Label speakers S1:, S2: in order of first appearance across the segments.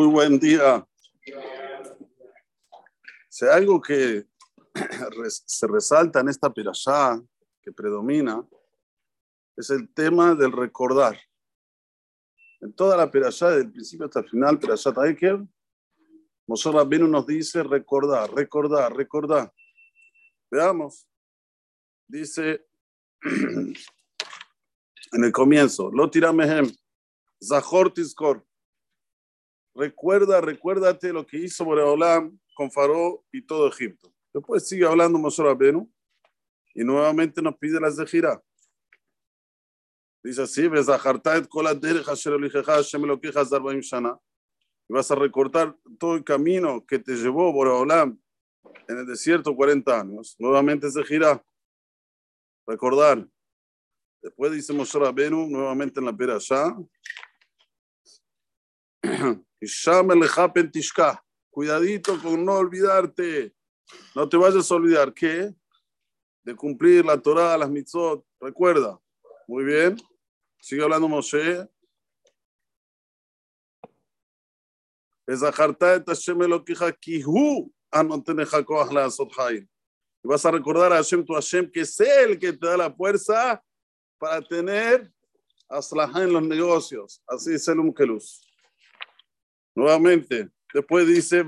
S1: Muy buen día. Algo que se resalta en esta pirashá, que predomina, es el tema del recordar. En toda la pirashá, desde el principio hasta el final, pirashá Taiker, Moshe Rabbeinu nos dice recordar, recordar, recordar. Veamos. Dice en el comienzo, lo tiramehem, Zahor Tizkor. Recuerda, recuérdate lo que hizo Boreolam con Faro y todo Egipto. Después sigue hablando Moshe Rabbeinu y nuevamente nos pide la Zehira. Dice así, y vas a recortar todo el camino que te llevó Boreolam en el desierto 40 años. Nuevamente Zehira. Recordar. Después dice Moshe Rabbeinu, nuevamente en la pera allá. Cuidadito con no olvidarte. No te vayas a olvidar que de cumplir la Torah, las mitzvot. Recuerda. Muy bien. Sigue hablando Moshe. Y vas a recordar a Hashem, tu Hashem, que es el que te da la fuerza para tener aslajá en los negocios. Así es el Umkelus. Nuevamente, después dice,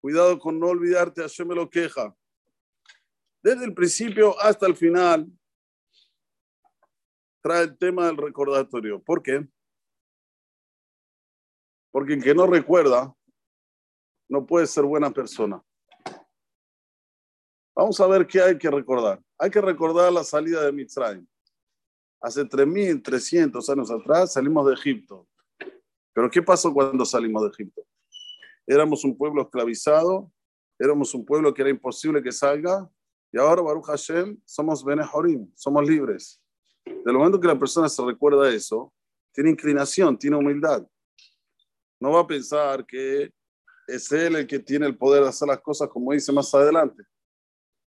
S1: cuidado con no olvidarte, Hashem me lo queja. Desde el principio hasta el final, trae el tema del recordatorio. ¿Por qué? Porque el que no recuerda no puede ser buena persona. Vamos a ver qué hay que recordar. Hay que recordar la salida de Mitzrayim. Hace 3.300 años atrás salimos de Egipto. Pero ¿qué pasó cuando salimos de Egipto? Éramos un pueblo esclavizado, éramos un pueblo que era imposible que salga, y ahora, Baruch Hashem, somos Benehorim, somos libres. Del momento que la persona se recuerda eso, tiene inclinación, tiene humildad. No va a pensar que es él el que tiene el poder de hacer las cosas como dice más adelante,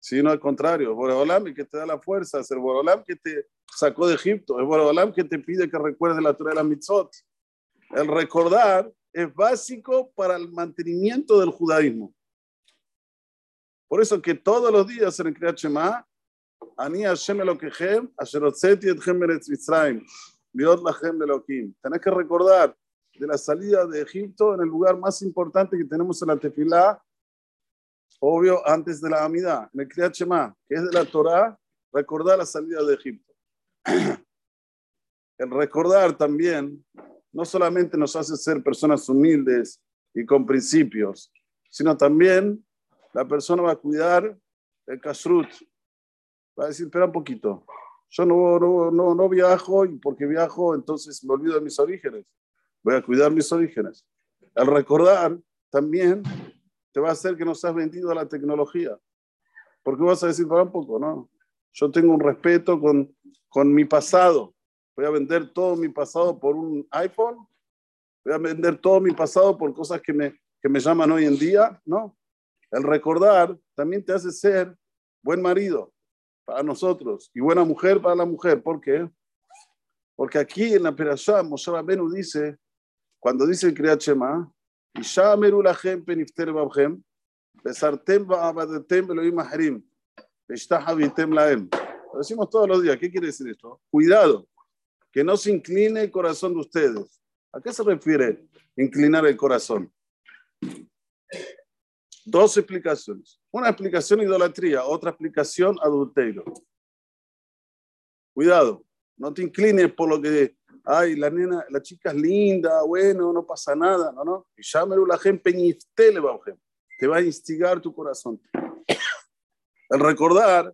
S1: sino al contrario, es Boreolam el que te da la fuerza, es el Boreolam que te sacó de Egipto, es Boreolam que te pide que recuerdes la Torah de la mitzvot. El recordar es básico para el mantenimiento del judaísmo. Por eso que todos los días en el Kriyat Shema, Ani Hashem Elokechem, Asher Otzeti Etchem Beretz Mitzrayim, Biot Lachem Elokim. Tenés que recordar de la salida de Egipto en el lugar más importante que tenemos en la tefilá, obvio, antes de la Amidad, en el Kriyat Shema, que es de la Torah, recordar la salida de Egipto. El recordar también no solamente nos hace ser personas humildes y con principios, sino también la persona va a cuidar el kashrut. Va a decir, espera un poquito, yo no, no, no, no viajo y porque viajo entonces me olvido de mis orígenes. Voy a cuidar mis orígenes. Al recordar también te va a hacer que no seas vendido a la tecnología. Porque vas a decir, para un poco, ¿no? Yo tengo un respeto con, con mi pasado voy a vender todo mi pasado por un iPhone, voy a vender todo mi pasado por cosas que me, que me llaman hoy en día, ¿no? El recordar también te hace ser buen marido para nosotros y buena mujer para la mujer. ¿Por qué? Porque aquí en la Perashá, Moshe Rabbeinu dice, cuando dice el Kriyat Shema, Ishameru lachem penifter babchem, besartem ba'abadetem beloim ahrim, laem. Lo decimos todos los días. ¿Qué quiere decir esto? Cuidado que no se incline el corazón de ustedes. ¿A qué se refiere inclinar el corazón? Dos explicaciones. Una explicación idolatría, otra explicación adulterio. Cuidado, no te inclines por lo que, ay, la nena, la chica es linda, bueno, no pasa nada, no, no. Y la gente te va a instigar tu corazón. El recordar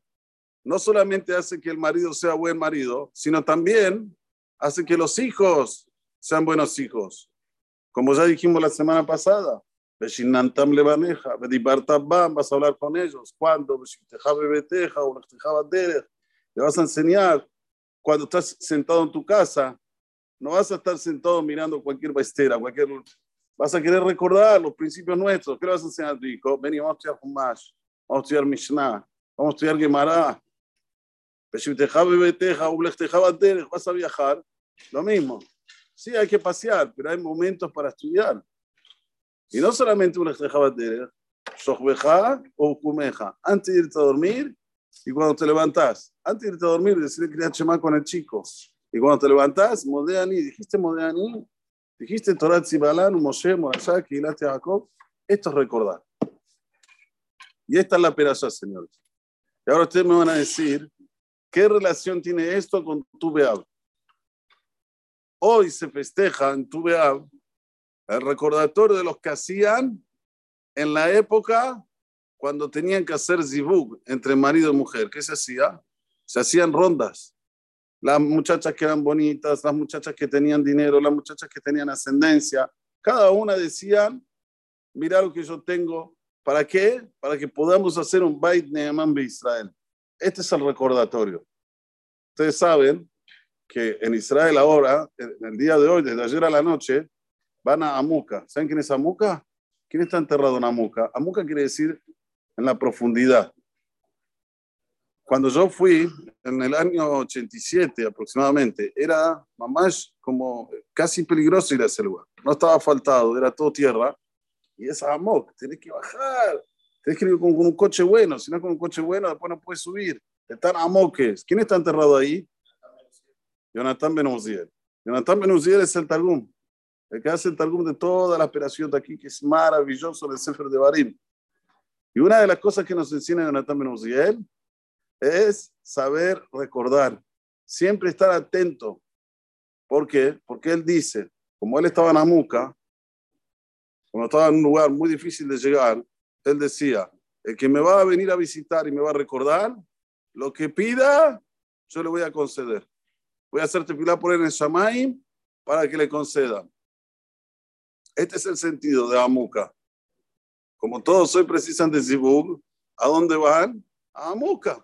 S1: no solamente hace que el marido sea buen marido, sino también hace que los hijos sean buenos hijos. Como ya dijimos la semana pasada, vas a hablar con ellos. Cuando le vas a enseñar cuando estás sentado en tu casa, no vas a estar sentado mirando cualquier bestera, cualquier... Vas a querer recordar los principios nuestros. ¿Qué le vas a enseñar a tu hijo? Ven y vamos a estudiar Humash, vamos a estudiar Mishnah, vamos a estudiar Gemara. Vas a viajar, lo mismo. Sí, hay que pasear, pero hay momentos para estudiar. Y no solamente una de o kumeja, antes de irte a dormir y cuando te levantás. Antes de irte a dormir, decir Kriyat Shema con el chico. Y cuando te levantás, Modeani, dijiste Modeani, dijiste Torah Tzibalan, Moshe, Morashá, Kilat Jacob. Esto es recordar. Y esta es la perasá, señores. Y ahora ustedes me van a decir, ¿qué relación tiene esto con tu Beab? Hoy se festeja en tu Beab el recordatorio de los que hacían en la época cuando tenían que hacer zibug entre marido y mujer. ¿Qué se hacía? Se hacían rondas. Las muchachas que eran bonitas, las muchachas que tenían dinero, las muchachas que tenían ascendencia, cada una decía, mira lo que yo tengo, ¿para qué? Para que podamos hacer un Bait Neeman de Israel. Este es el recordatorio. Ustedes saben que en Israel ahora, en el día de hoy, desde ayer a la noche, van a Amuka. ¿Saben quién es Amuka? ¿Quién está enterrado en Amuka? Amuka quiere decir en la profundidad. Cuando yo fui en el año 87 aproximadamente, era más como casi peligroso ir a ese lugar. No estaba asfaltado, era todo tierra. Y es Amok, tenés que bajar, tenés que ir con, un coche bueno, si no con un coche bueno después no puedes subir. Están Amoques. ¿Quién está enterrado ahí? Jonathan Benuziel. Jonathan Benuziel es el Targum, el que hace el Targum de toda la operación de aquí, que es maravilloso del Sefer de Barim. Y una de las cosas que nos enseña Jonathan Benuziel es saber recordar, siempre estar atento. ¿Por qué? Porque él dice, como él estaba en Amuca, cuando estaba en un lugar muy difícil de llegar, él decía, el que me va a venir a visitar y me va a recordar, lo que pida, yo le voy a conceder. Voy a hacerte filar por él en Shamaim para que le conceda. Este es el sentido de Amuca. Como todos soy precisan de Zibug, ¿a dónde van? A Amuca.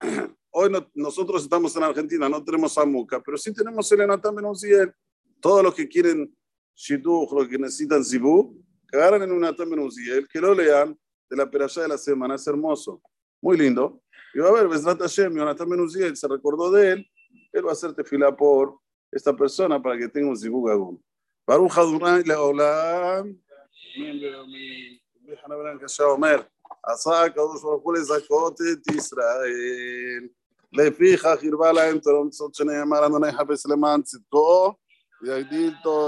S1: Hoy nosotros estamos en Argentina, no tenemos Amuca, pero sí tenemos el Enatán Benuziel. Todos los que quieren Shidduch, los que necesitan Zibug, que agarran en un Enatán Benuziel, que lo lean de la peralla de la semana, es hermoso. Muy lindo. Y va a ver, Besrat Hashem, Jonathan Benuziel se recordó de él, él va a hacerte fila por esta persona para que tenga un Zibug Agum. Baruch Adonai Leolam. déjame ver que se Omer. עשה הקדוש ברוך הוא לזכות את ישראל. לפיכך הרבה להם תורם צוד שנאמר, אדוני חפש למען צדקו, ויגדיל תור